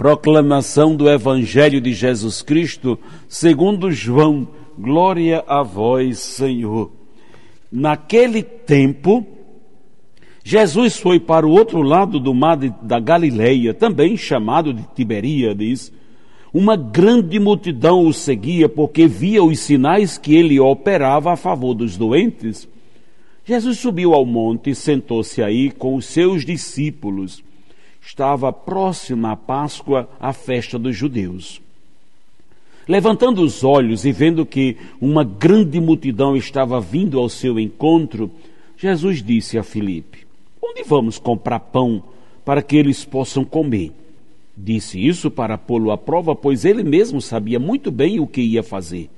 Proclamação do Evangelho de Jesus Cristo, segundo João. Glória a vós, Senhor. Naquele tempo, Jesus foi para o outro lado do mar de, da Galileia, também chamado de Tiberíades. Uma grande multidão o seguia porque via os sinais que ele operava a favor dos doentes. Jesus subiu ao monte e sentou-se aí com os seus discípulos. Estava próxima a Páscoa, a festa dos judeus. Levantando os olhos e vendo que uma grande multidão estava vindo ao seu encontro, Jesus disse a Filipe: Onde vamos comprar pão para que eles possam comer? Disse isso para pô-lo à prova, pois ele mesmo sabia muito bem o que ia fazer.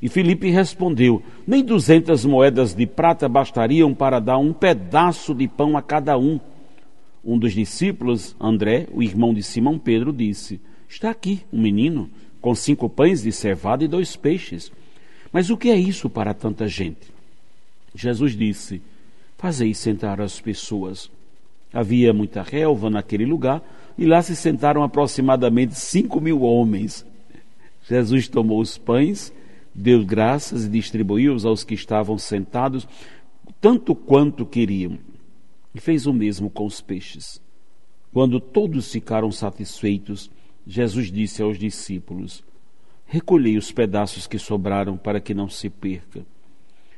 E Filipe respondeu: Nem duzentas moedas de prata bastariam para dar um pedaço de pão a cada um. Um dos discípulos, André, o irmão de Simão Pedro, disse: Está aqui um menino com cinco pães de cevada e dois peixes. Mas o que é isso para tanta gente? Jesus disse: Fazei sentar as pessoas. Havia muita relva naquele lugar e lá se sentaram aproximadamente cinco mil homens. Jesus tomou os pães deu graças e distribuiu-os aos que estavam sentados, tanto quanto queriam, e fez o mesmo com os peixes. Quando todos ficaram satisfeitos, Jesus disse aos discípulos: Recolhei os pedaços que sobraram para que não se perca.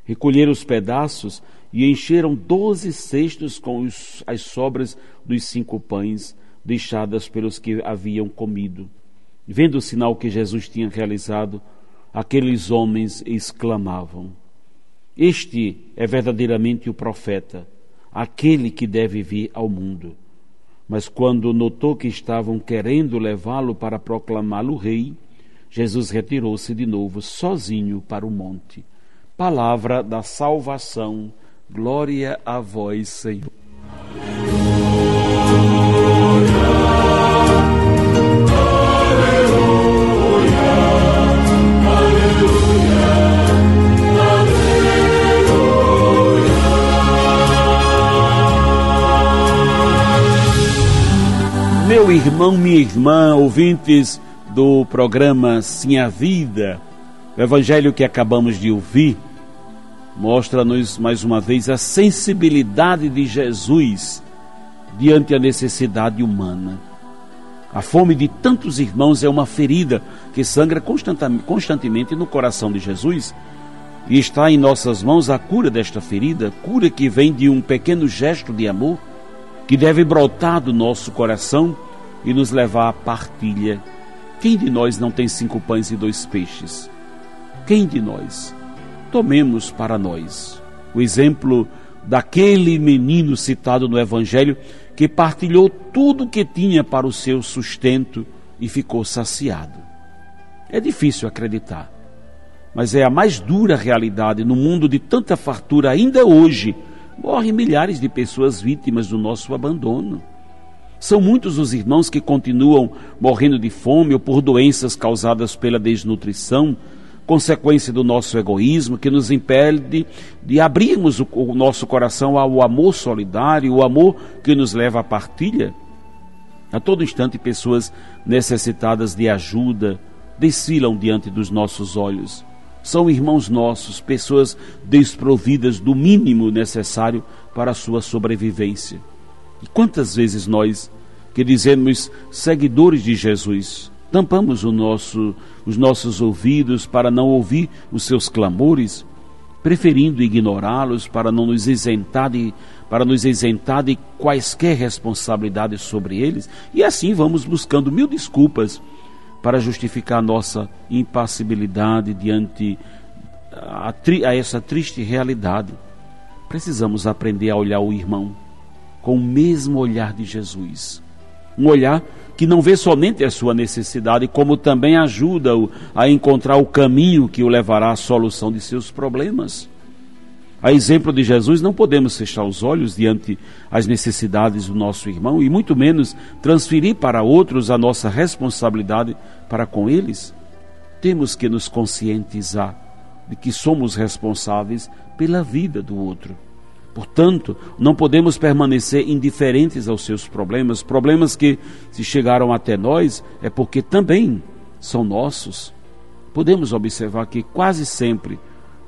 Recolheram os pedaços e encheram doze cestos com os, as sobras dos cinco pães deixadas pelos que haviam comido. Vendo o sinal que Jesus tinha realizado, aqueles homens exclamavam: Este é verdadeiramente o profeta, aquele que deve vir ao mundo. Mas quando notou que estavam querendo levá-lo para proclamá-lo rei, Jesus retirou-se de novo sozinho para o monte. Palavra da salvação, glória a vós, Senhor. Meu irmão, minha irmã, ouvintes do programa Sim a Vida, o evangelho que acabamos de ouvir mostra-nos mais uma vez a sensibilidade de Jesus diante a necessidade humana. A fome de tantos irmãos é uma ferida que sangra constantemente no coração de Jesus. E está em nossas mãos a cura desta ferida, cura que vem de um pequeno gesto de amor que deve brotar do nosso coração e nos levar à partilha. Quem de nós não tem cinco pães e dois peixes? Quem de nós? Tomemos para nós o exemplo daquele menino citado no Evangelho que partilhou tudo o que tinha para o seu sustento e ficou saciado. É difícil acreditar, mas é a mais dura realidade no mundo de tanta fartura ainda hoje. Morrem milhares de pessoas vítimas do nosso abandono. São muitos os irmãos que continuam morrendo de fome ou por doenças causadas pela desnutrição, consequência do nosso egoísmo, que nos impede de abrirmos o, o nosso coração ao amor solidário, o amor que nos leva à partilha. A todo instante, pessoas necessitadas de ajuda desfilam diante dos nossos olhos. São irmãos nossos, pessoas desprovidas do mínimo necessário para a sua sobrevivência. E quantas vezes nós, que dizemos seguidores de Jesus, tampamos nosso, os nossos ouvidos para não ouvir os seus clamores, preferindo ignorá-los para não nos isentar de para nos isentar de quaisquer responsabilidades sobre eles, e assim vamos buscando mil desculpas para justificar nossa impassibilidade diante a, a essa triste realidade. Precisamos aprender a olhar o irmão com o mesmo olhar de Jesus. Um olhar que não vê somente a sua necessidade, como também ajuda-o a encontrar o caminho que o levará à solução de seus problemas. A exemplo de Jesus, não podemos fechar os olhos diante as necessidades do nosso irmão e muito menos transferir para outros a nossa responsabilidade para com eles. Temos que nos conscientizar de que somos responsáveis pela vida do outro. Portanto, não podemos permanecer indiferentes aos seus problemas, problemas que, se chegaram até nós, é porque também são nossos. Podemos observar que quase sempre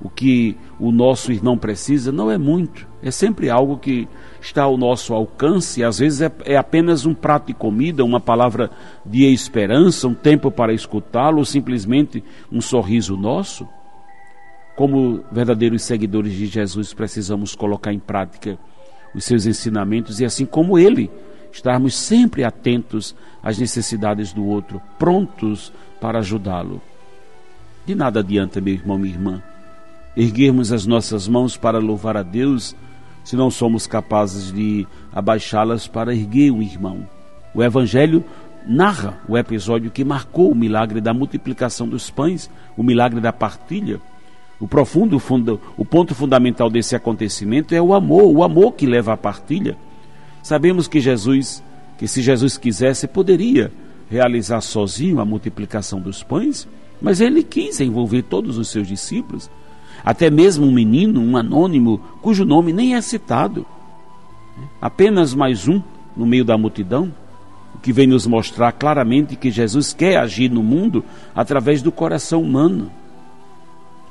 o que o nosso irmão precisa não é muito, é sempre algo que está ao nosso alcance, às vezes é, é apenas um prato de comida, uma palavra de esperança, um tempo para escutá-lo, simplesmente um sorriso nosso. Como verdadeiros seguidores de Jesus, precisamos colocar em prática os seus ensinamentos e, assim como ele, estarmos sempre atentos às necessidades do outro, prontos para ajudá-lo. De nada adianta, meu irmão, minha irmã, erguermos as nossas mãos para louvar a Deus se não somos capazes de abaixá-las para erguer um irmão. O Evangelho narra o episódio que marcou o milagre da multiplicação dos pães, o milagre da partilha. O profundo fundo, o ponto fundamental desse acontecimento é o amor, o amor que leva à partilha. Sabemos que Jesus, que se Jesus quisesse, poderia realizar sozinho a multiplicação dos pães, mas ele quis envolver todos os seus discípulos, até mesmo um menino, um anônimo, cujo nome nem é citado. Apenas mais um no meio da multidão, o que vem nos mostrar claramente que Jesus quer agir no mundo através do coração humano.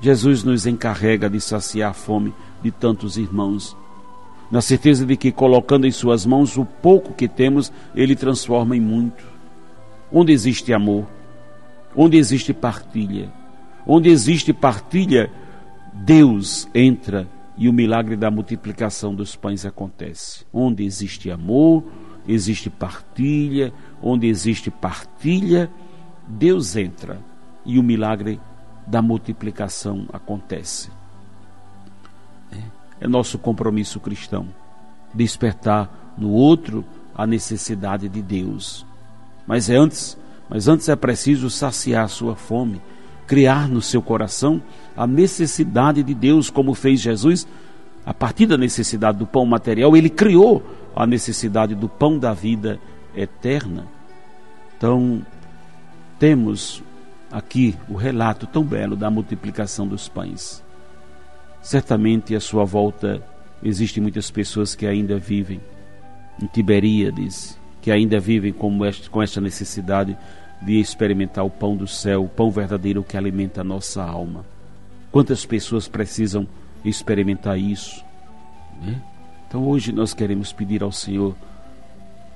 Jesus nos encarrega de saciar a fome de tantos irmãos, na certeza de que, colocando em Suas mãos o pouco que temos, Ele transforma em muito. Onde existe amor, onde existe partilha, onde existe partilha, Deus entra e o milagre da multiplicação dos pães acontece. Onde existe amor, existe partilha, onde existe partilha, Deus entra e o milagre da multiplicação acontece. É, é nosso compromisso cristão despertar no outro a necessidade de Deus. Mas é antes, mas antes é preciso saciar sua fome, criar no seu coração a necessidade de Deus, como fez Jesus a partir da necessidade do pão material, ele criou a necessidade do pão da vida eterna. Então, temos aqui o relato tão belo da multiplicação dos pães. Certamente à sua volta existem muitas pessoas que ainda vivem em Tiberíades, que ainda vivem com, esta necessidade de experimentar o pão do céu, o pão verdadeiro que alimenta a nossa alma. Quantas pessoas precisam experimentar isso? Né? Então hoje nós queremos pedir ao Senhor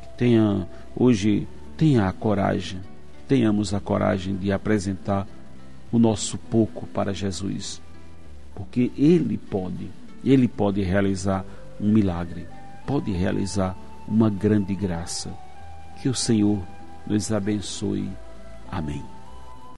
que tenha hoje tenha a coragem tenhamos a coragem de apresentar o nosso pouco para Jesus, porque Ele pode, Ele pode realizar um milagre, pode realizar uma grande graça. Que o Senhor nos abençoe. Amém.